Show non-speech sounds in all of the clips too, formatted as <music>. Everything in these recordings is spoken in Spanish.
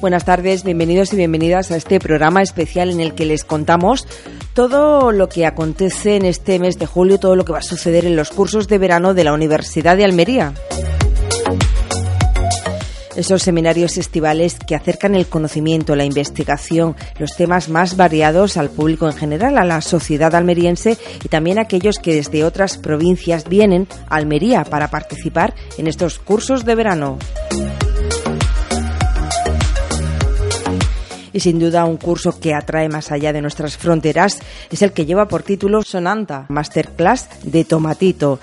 Buenas tardes, bienvenidos y bienvenidas a este programa especial en el que les contamos todo lo que acontece en este mes de julio, todo lo que va a suceder en los cursos de verano de la Universidad de Almería. Esos seminarios estivales que acercan el conocimiento, la investigación, los temas más variados al público en general, a la sociedad almeriense y también a aquellos que desde otras provincias vienen a Almería para participar en estos cursos de verano. Y sin duda un curso que atrae más allá de nuestras fronteras es el que lleva por título Sonanta, Masterclass de Tomatito.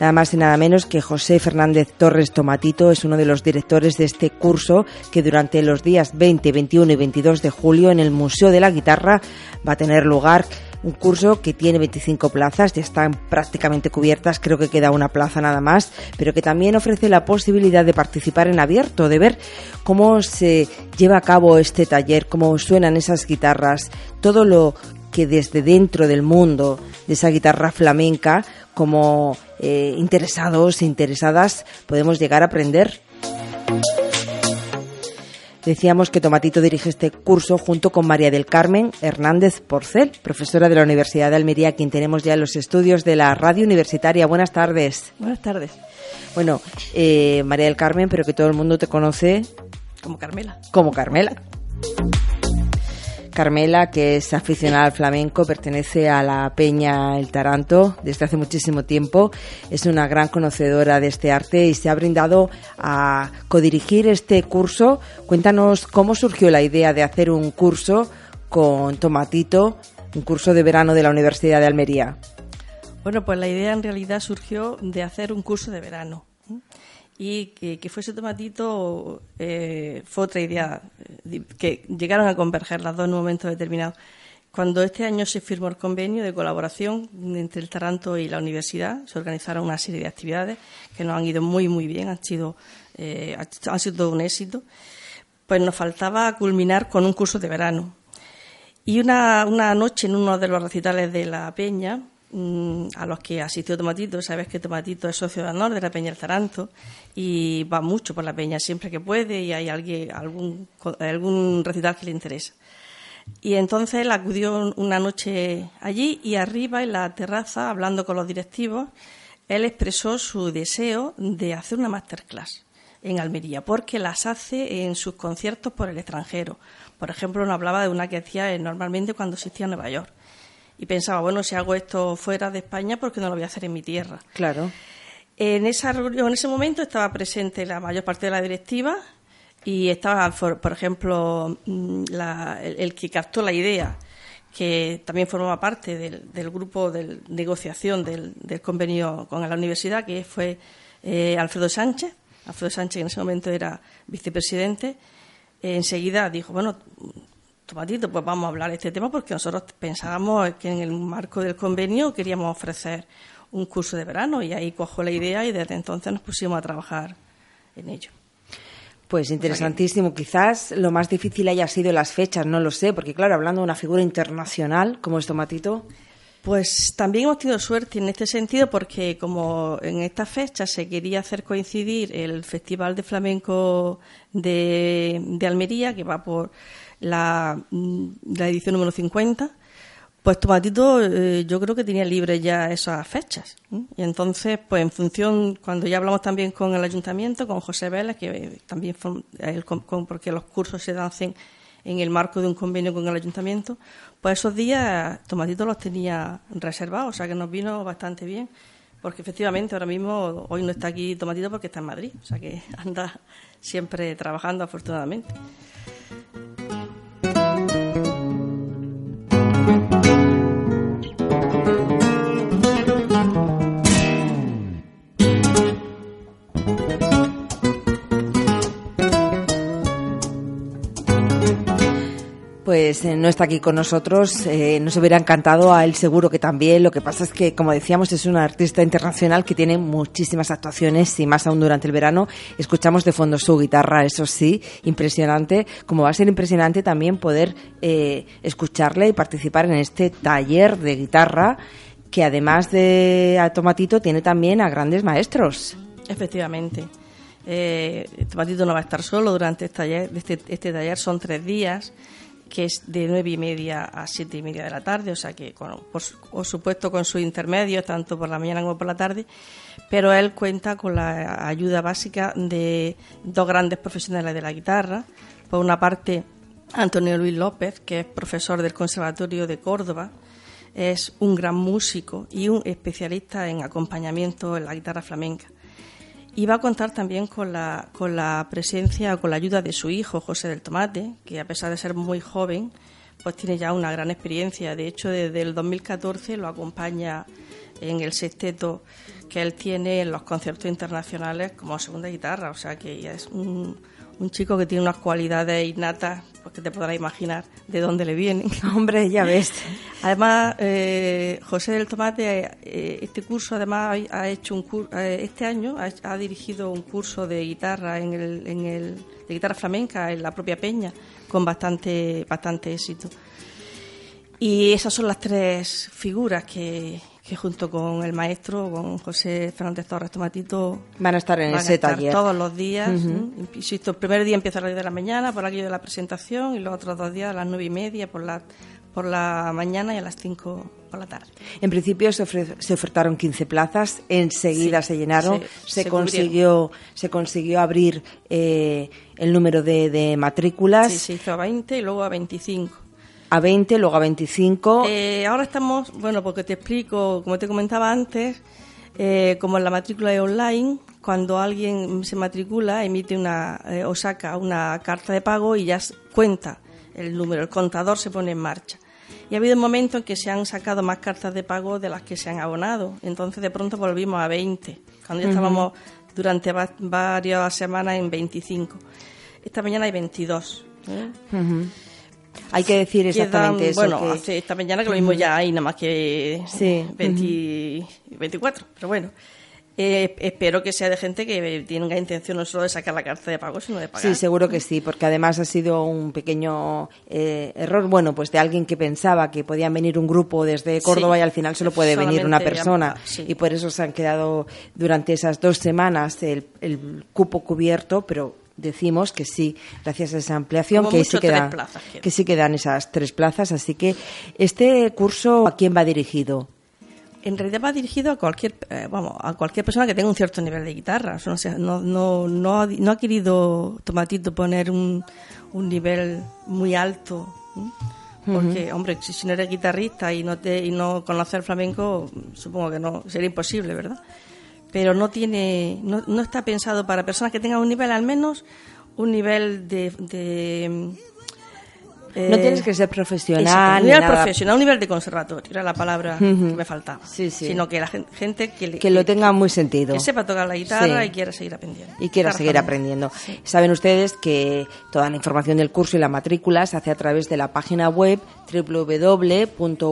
Nada más y nada menos que José Fernández Torres Tomatito es uno de los directores de este curso que durante los días 20, 21 y 22 de julio en el Museo de la Guitarra va a tener lugar un curso que tiene 25 plazas, ya están prácticamente cubiertas, creo que queda una plaza nada más, pero que también ofrece la posibilidad de participar en abierto, de ver cómo se lleva a cabo este taller, cómo suenan esas guitarras, todo lo que desde dentro del mundo de esa guitarra flamenca, como eh, interesados e interesadas, podemos llegar a aprender. Decíamos que Tomatito dirige este curso junto con María del Carmen Hernández Porcel, profesora de la Universidad de Almería, quien tenemos ya en los estudios de la radio universitaria. Buenas tardes. Buenas tardes. Bueno, eh, María del Carmen, pero que todo el mundo te conoce. Como Carmela. Como Carmela. Carmela, que es aficionada al flamenco, pertenece a la Peña El Taranto desde hace muchísimo tiempo. Es una gran conocedora de este arte y se ha brindado a codirigir este curso. Cuéntanos cómo surgió la idea de hacer un curso con Tomatito, un curso de verano de la Universidad de Almería. Bueno, pues la idea en realidad surgió de hacer un curso de verano y que, que fuese Tomatito eh, fue otra idea, eh, que llegaron a converger las dos en un momento determinado. Cuando este año se firmó el convenio de colaboración entre el Taranto y la universidad, se organizaron una serie de actividades que nos han ido muy, muy bien, han sido, eh, han sido todo un éxito. Pues nos faltaba culminar con un curso de verano. Y una, una noche en uno de los recitales de la Peña, a los que asistió Tomatito. Sabes que Tomatito es socio de honor de la Peña Taranto y va mucho por la Peña siempre que puede y hay alguien, algún, algún recital que le interesa. Y entonces él acudió una noche allí y arriba en la terraza, hablando con los directivos, él expresó su deseo de hacer una masterclass en Almería, porque las hace en sus conciertos por el extranjero. Por ejemplo, nos hablaba de una que hacía normalmente cuando asistía a Nueva York y pensaba, bueno, si hago esto fuera de España, ¿por qué no lo voy a hacer en mi tierra? Claro. En, esa en ese momento estaba presente la mayor parte de la directiva y estaba, por, ejemplo, mm, el, que captó la idea, que también formaba parte del, grupo de negociación del, convenio con la universidad, que fue eh, Alfredo Sánchez. Alfredo Sánchez, que en ese momento era vicepresidente, enseguida dijo, bueno, Tomatito, pues vamos a hablar de este tema porque nosotros pensábamos que en el marco del convenio queríamos ofrecer un curso de verano y ahí cojo la idea y desde entonces nos pusimos a trabajar en ello. Pues interesantísimo. Quizás lo más difícil haya sido las fechas, no lo sé, porque claro, hablando de una figura internacional como es Tomatito. Pues también hemos tenido suerte en este sentido porque como en esta fecha se quería hacer coincidir el Festival de Flamenco de, de Almería, que va por la, mm, la edición número 50, pues Tomatito eh, yo creo que tenía libre ya esas fechas. Y entonces, pues en función, cuando ya hablamos también con el ayuntamiento, con José Vélez, que también porque los cursos se hacen en el marco de un convenio con el ayuntamiento, pues esos días Tomatito los tenía reservados, o sea que nos vino bastante bien, porque efectivamente ahora mismo, hoy no está aquí Tomatito porque está en Madrid, o sea que <laughs> anda siempre trabajando afortunadamente. Pues eh, no está aquí con nosotros. Eh, nos hubiera encantado a él seguro que también. Lo que pasa es que, como decíamos, es un artista internacional que tiene muchísimas actuaciones y más aún durante el verano. Escuchamos de fondo su guitarra, eso sí, impresionante. Como va a ser impresionante también poder eh, escucharle y participar en este taller de guitarra que además de a Tomatito tiene también a grandes maestros. Efectivamente. Eh, Tomatito no va a estar solo durante este taller. Este, este taller son tres días, que es de nueve y media a siete y media de la tarde, o sea que, por, supuesto, con sus intermedios, tanto por la mañana como por la tarde, pero él cuenta con la ayuda básica de dos grandes profesionales de la guitarra. Por una parte, Antonio Luis López, que es profesor del Conservatorio de Córdoba, es un gran músico y un especialista en acompañamiento en la guitarra flamenca. Y va a contar también con la, con la presencia o con la ayuda de su hijo, José del Tomate, que a pesar de ser muy joven, pues tiene ya una gran experiencia. De hecho, desde el 2014 lo acompaña en el sexteto que él tiene en los conciertos internacionales como segunda guitarra. O sea que ya es un, un chico que tiene unas cualidades innatas pues que te podrás imaginar de dónde le vienen. <laughs> Hombre, ya ves. Además, eh, José del Tomate, eh, este curso además ha hecho un curso, eh, este año ha, dirigido un curso de guitarra en el, en el, de guitarra flamenca en la propia Peña con bastante, bastante éxito. Y esas son las tres figuras que, que junto con el maestro, con José Fernández Torres Tomatito, van a estar en ese taller todos los días. Insisto, el primer día empieza a las 10 de la mañana por aquello de la presentación y los otros dos días a las nueve y media por la, por la mañana y a las 5 por la tarde. En principio se, se ofertaron 15 plazas, enseguida se llenaron, se, consiguió se consiguió abrir eh, el número de, de matrículas. Sí, se hizo a 20 y luego a 25 a 20, luego a 25. Eh, ahora estamos, bueno, porque te explico, como te comentaba antes, eh, como en la matrícula es online, cuando alguien se matricula, emite una eh, o saca una carta de pago y ya cuenta el número, el contador se pone en marcha. Y ha habido un momento en que se han sacado más cartas de pago de las que se han abonado. Entonces, de pronto volvimos a 20, cuando ya estábamos durante varias semanas en 25. Esta mañana hay 22. Hay que decir exactamente eso. Bueno, esta mañana que lo mismo ya hay nada más que 24, pero bueno. Eh, espero que sea de gente que tenga intención no solo de sacar la carta de pago, sino de pagar. Sí, seguro que sí, porque además ha sido un pequeño eh, error, bueno, pues de alguien que pensaba que podían venir un grupo desde Córdoba y al final solo puede venir una persona. Y por eso se han quedado durante esas dos semanas el, el cupo cubierto, pero decimos que sí, gracias a esa ampliación, que sí, quedan, que sí quedan esas tres plazas. Así que, ¿este curso a quién va dirigido? En realidad va dirigido a cualquier, eh, vamos, a cualquier persona que tenga un cierto nivel de guitarra. no, no, no, no, ha querido Tomatito poner un, un nivel muy alto. Porque, hombre, si, no eres guitarrista y no, te, y no conoces el flamenco, supongo que no sería imposible, ¿verdad? Pero no tiene, no, no está pensado para personas que tengan un nivel al menos un nivel de, de no tienes que ser profesional. un nivel profesional, un nivel de conservatorio, era la palabra que me faltaba. Sino que la gente que, que, lo tenga muy sentido. Que sepa tocar la guitarra y quiera seguir aprendiendo. Y quiera seguir aprendiendo. Saben ustedes que toda la información del curso y la matrícula se hace a través de la página web www.ual.es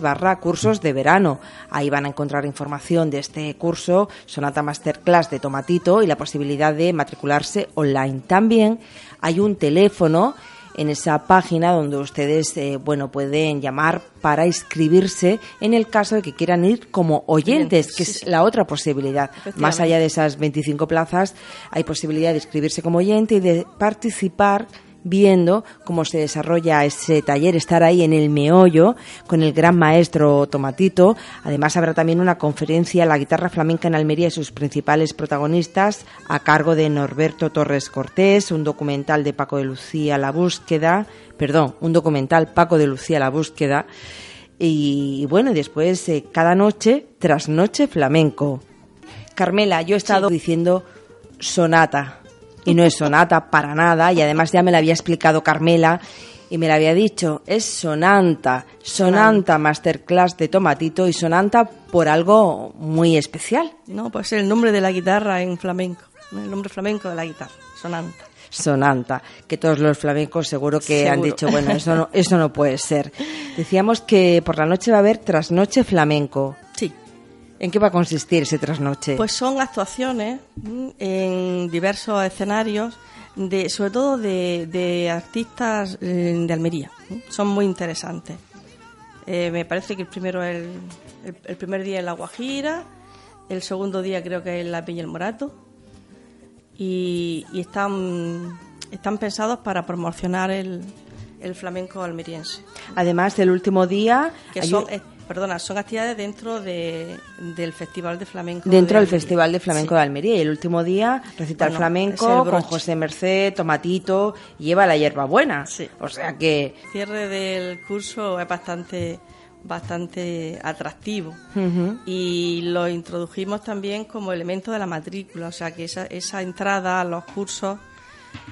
barra cursos de verano. Ahí van a encontrar información de este curso, Sonata Masterclass de Tomatito y la posibilidad de matricularse online. También hay un teléfono en esa página donde ustedes eh, bueno pueden llamar para inscribirse en el caso de que quieran ir como oyentes, que es la otra posibilidad. Más allá de esas 25 plazas, hay posibilidad de inscribirse como oyente y de participar viendo cómo se desarrolla ese taller, estar ahí en el meollo con el gran maestro Tomatito. Además habrá también una conferencia La guitarra flamenca en Almería y sus principales protagonistas a cargo de Norberto Torres Cortés, un documental de Paco de Lucía La búsqueda, perdón, un documental Paco de Lucía La búsqueda y, bueno, después eh, cada noche tras noche flamenco. Carmela, yo he estado diciendo sonata y no es sonata para nada y además ya me la había explicado Carmela y me la había dicho, es sonanta, sonanta masterclass de Tomatito y sonanta por algo muy especial. No, pues el nombre de la guitarra en flamenco, el nombre flamenco de la guitarra, sonanta. Sonanta, que todos los flamencos seguro que han dicho, <laughs> bueno, eso no, eso no puede ser. Decíamos que por la noche va a haber trasnoche flamenco. Sí. ¿En qué va a consistir ese trasnoche? Pues son actuaciones mm, en diversos escenarios, de, sobre todo de, artistas eh, de Almería. Son muy interesantes. Eh, me parece que el primero es el, primer día en La Guajira, el segundo día creo que es La Peña el Morato, y, están, están pensados para promocionar el, el flamenco almeriense. Además, el último día... Que son, perdona, son actividades dentro de, del Festival de Flamenco. Dentro del Festival de Flamenco de Almería. Y el último día recital flamenco con José Merced, Tomatito, lleva la hierbabuena. Sí. O sea que... El cierre del curso es bastante bastante atractivo y lo introdujimos también como elemento de la matrícula, o sea que esa, esa entrada a los cursos,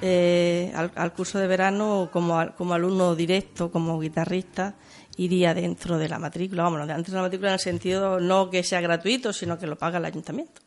eh, al, al, curso de verano como, como alumno directo, como guitarrista, iría dentro de la matrícula, vamos, dentro de la matrícula en el sentido no que sea gratuito, sino que lo paga el ayuntamiento.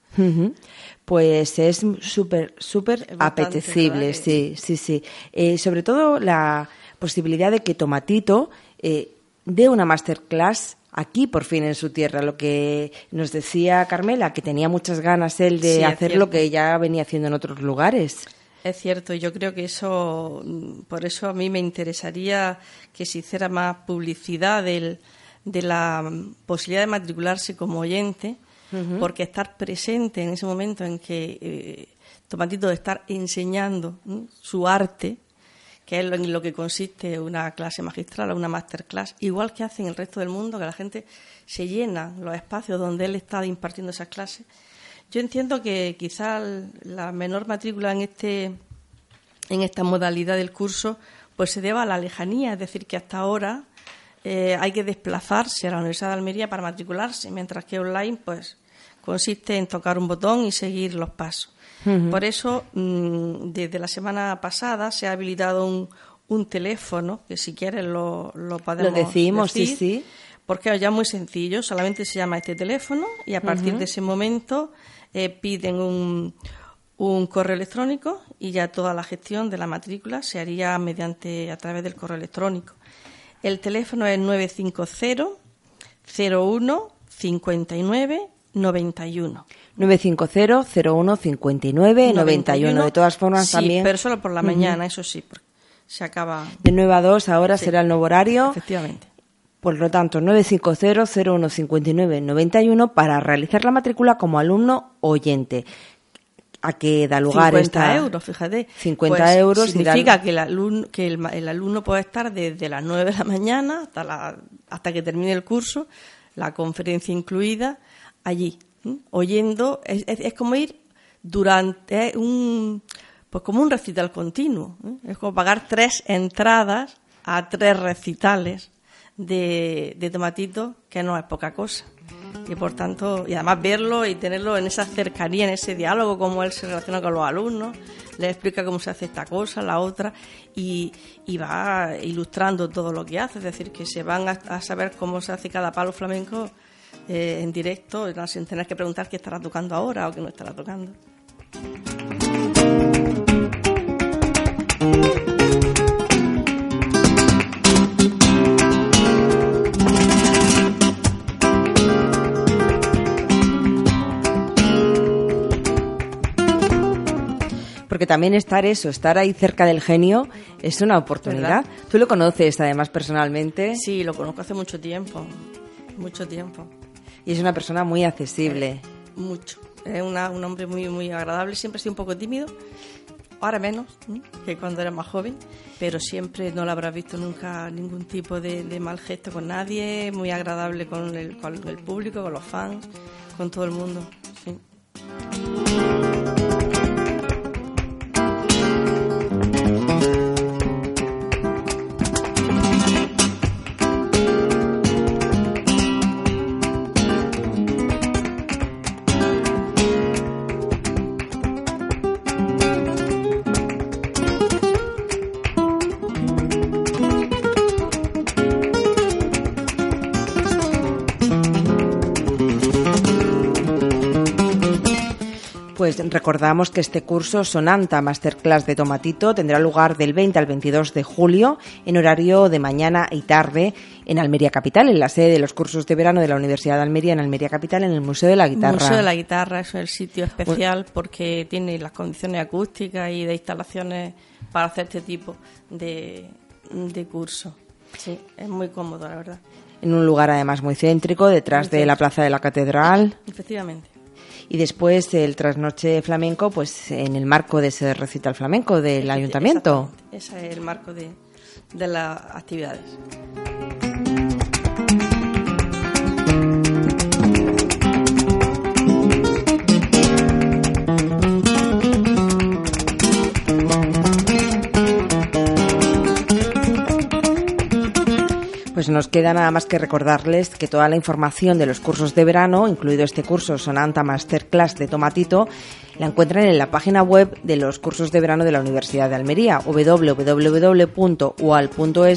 Pues es súper, súper apetecible, sí, sí, sí. Eh, sobre todo la posibilidad de que Tomatito eh, dé una masterclass aquí por fin en su tierra, lo que nos decía Carmela, que tenía muchas ganas él de hacer lo que ya venía haciendo en otros lugares. Es cierto, yo creo que eso, por eso a mí me interesaría que se hiciera más publicidad de la posibilidad de matricularse como oyente, porque estar presente en ese momento en que eh, Tomatito de estar enseñando su arte, que es en lo que consiste una clase magistral o una masterclass, igual que hace en el resto del mundo, que la gente se llena los espacios donde él está impartiendo esas clases yo entiendo que quizá la menor matrícula en este en esta modalidad del curso pues se deba a la lejanía, es decir, que hasta ahora eh, hay que desplazarse a la Universidad de Almería para matricularse, mientras que online pues consiste en tocar un botón y seguir los pasos. Por eso, mm, desde la semana pasada se ha habilitado un, un teléfono, que si quieres lo, lo podemos Lo decimos, sí, sí. Porque es ya muy sencillo, solamente se llama este teléfono y a partir de ese momento eh, piden un, un correo electrónico y ya toda la gestión de la matrícula se haría mediante a través del correo electrónico. El teléfono es 950 01 59 91. 950 01 59 91. De todas formas sí, también. pero solo por la mañana, eso sí, se acaba. De 9 a 2 ahora será el nuevo horario. Efectivamente. Por lo tanto, 950-0159-91 para realizar la matrícula como alumno oyente. ¿A qué da lugar 50 euros, fíjate. 50 pues euros. Significa que, el alumno, que el, alumno puede estar desde las 9 de la mañana hasta, la, hasta que termine el curso, la conferencia incluida, allí, oyendo. Es, es, como ir durante un. Pues como un recital continuo. Es como pagar tres entradas a tres recitales de, de tomatito, que no es poca cosa. Y por tanto, y además verlo y tenerlo en esa cercanía, en ese diálogo, cómo él se relaciona con los alumnos, le explica cómo se hace esta cosa, la otra, y, y va ilustrando todo lo que hace, es decir, que se van a, saber cómo se hace cada palo flamenco eh, en directo, sin tener que preguntar qué estará tocando ahora o qué no estará tocando. Porque también estar eso, estar ahí cerca del genio, es una oportunidad. ¿Tú lo conoces además personalmente? Sí, lo conozco hace mucho tiempo, mucho tiempo. Y es una persona muy accesible. Eh, mucho. Es un hombre muy, muy agradable, siempre ha sido un poco tímido, ahora menos que cuando era más joven, pero siempre no lo habrá visto nunca ningún tipo de, mal gesto con nadie, muy agradable con el, con el público, con los fans, con todo el mundo. Sí. Pues recordamos que este curso Sonanta Masterclass de Tomatito tendrá lugar del 20 al 22 de julio en horario de mañana y tarde en Almería Capital, en la sede de los cursos de verano de la Universidad de Almería en Almería Capital, en el Museo de la Guitarra. El Museo de la Guitarra es el sitio especial porque tiene las condiciones acústicas y de instalaciones para hacer este tipo de, de curso. Sí, es muy cómodo, la verdad. En un lugar además muy céntrico, detrás de la Plaza de la Catedral. Efectivamente. Y después el trasnoche flamenco, pues en el marco de ese recital flamenco del ayuntamiento. Ese es el marco de, de las actividades. Pues nos queda nada más que recordarles que toda la información de los cursos de verano, incluido este curso Sonanta Masterclass de Tomatito, la encuentran en la página web de los cursos de verano de la Universidad de Almería, www.ual.es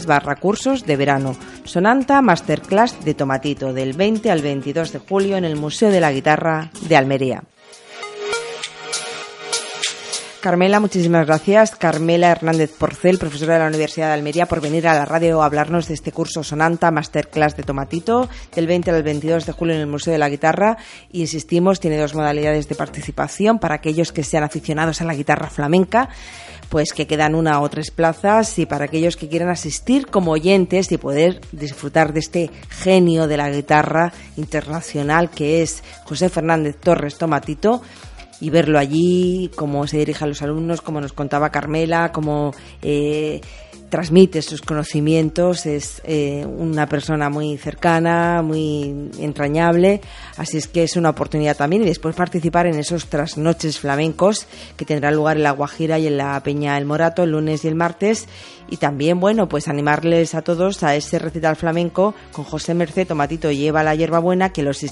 barra cursos de verano. Sonanta Masterclass de Tomatito, del 20 al 22 de julio en el Museo de la Guitarra de Almería. Carmela, muchísimas gracias. Carmela Hernández Porcel, profesora de la Universidad de Almería, por venir a la radio a hablarnos de este curso Sonanta Masterclass de Tomatito del 20 al 22 de julio en el Museo de la Guitarra. insistimos, tiene dos modalidades de participación para aquellos que sean aficionados a la guitarra flamenca pues que quedan una o tres plazas y para aquellos que quieran asistir como oyentes y poder disfrutar de este genio de la guitarra internacional que es José Fernández Torres Tomatito, y verlo allí, cómo se dirige a los alumnos, como nos contaba Carmela, cómo eh, transmite sus conocimientos, es eh, una persona muy cercana, muy entrañable, así es que es una oportunidad también. Y después participar en esos trasnoches flamencos que tendrán lugar en la Guajira y en la Peña El Morato el lunes y el martes. Y también, bueno, pues animarles a todos a ese recital flamenco con José Merced Tomatito lleva la hierbabuena que los,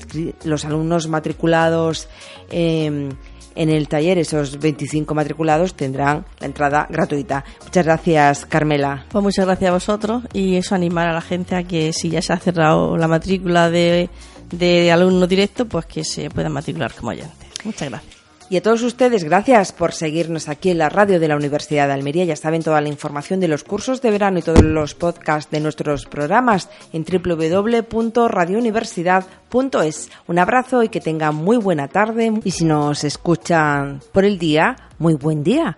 los alumnos matriculados eh, en el taller, esos 25 matriculados tendrán la entrada gratuita. Muchas gracias, Carmela. Pues muchas gracias a vosotros y eso animar a la gente a que si ya se ha cerrado la matrícula de, de alumno directo, pues que se puedan matricular como oyentes. Muchas gracias. Y a todos ustedes, gracias por seguirnos aquí en la radio de la Universidad de Almería. Ya saben toda la información de los cursos de verano y todos los podcasts de nuestros programas en www.radiouniversidad.es. Un abrazo y que tengan muy buena tarde. Y si nos escuchan por el día, muy buen día.